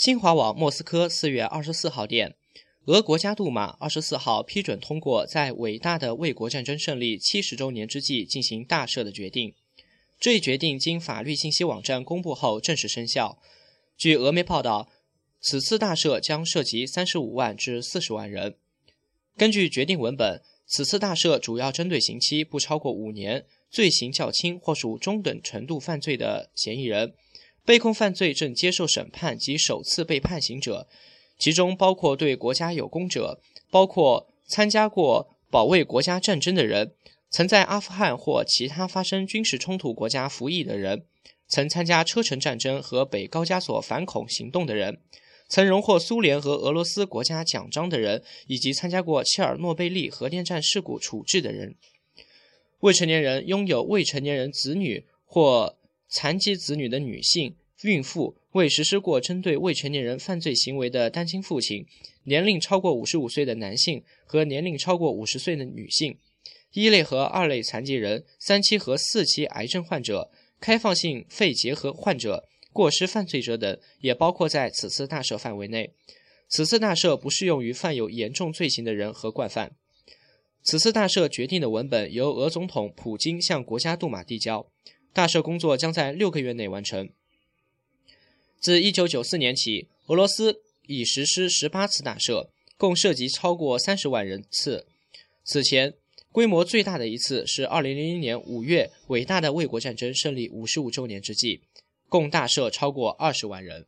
新华网莫斯科四月二十四号电，俄国家杜马二十四号批准通过在伟大的卫国战争胜利七十周年之际进行大赦的决定。这一决定经法律信息网站公布后正式生效。据俄媒报道，此次大赦将涉及三十五万至四十万人。根据决定文本，此次大赦主要针对刑期不超过五年、罪行较轻或属中等程度犯罪的嫌疑人。被控犯罪正接受审判及首次被判刑者，其中包括对国家有功者，包括参加过保卫国家战争的人，曾在阿富汗或其他发生军事冲突国家服役的人，曾参加车臣战争和北高加索反恐行动的人，曾荣获苏联和俄罗斯国家奖章的人，以及参加过切尔诺贝利核电站事故处置的人。未成年人拥有未成年人子女或。残疾子女的女性、孕妇、未实施过针对未成年人犯罪行为的单亲父亲、年龄超过五十五岁的男性和年龄超过五十岁的女性、一类和二类残疾人、三期和四期癌症患者、开放性肺结核患者、过失犯罪者等，也包括在此次大赦范围内。此次大赦不适用于犯有严重罪行的人和惯犯。此次大赦决定的文本由俄总统普京向国家杜马递交。大赦工作将在六个月内完成。自一九九四年起，俄罗斯已实施十八次大赦，共涉及超过三十万人次。此前，规模最大的一次是二零零零年五月伟大的卫国战争胜利五十五周年之际，共大赦超过二十万人。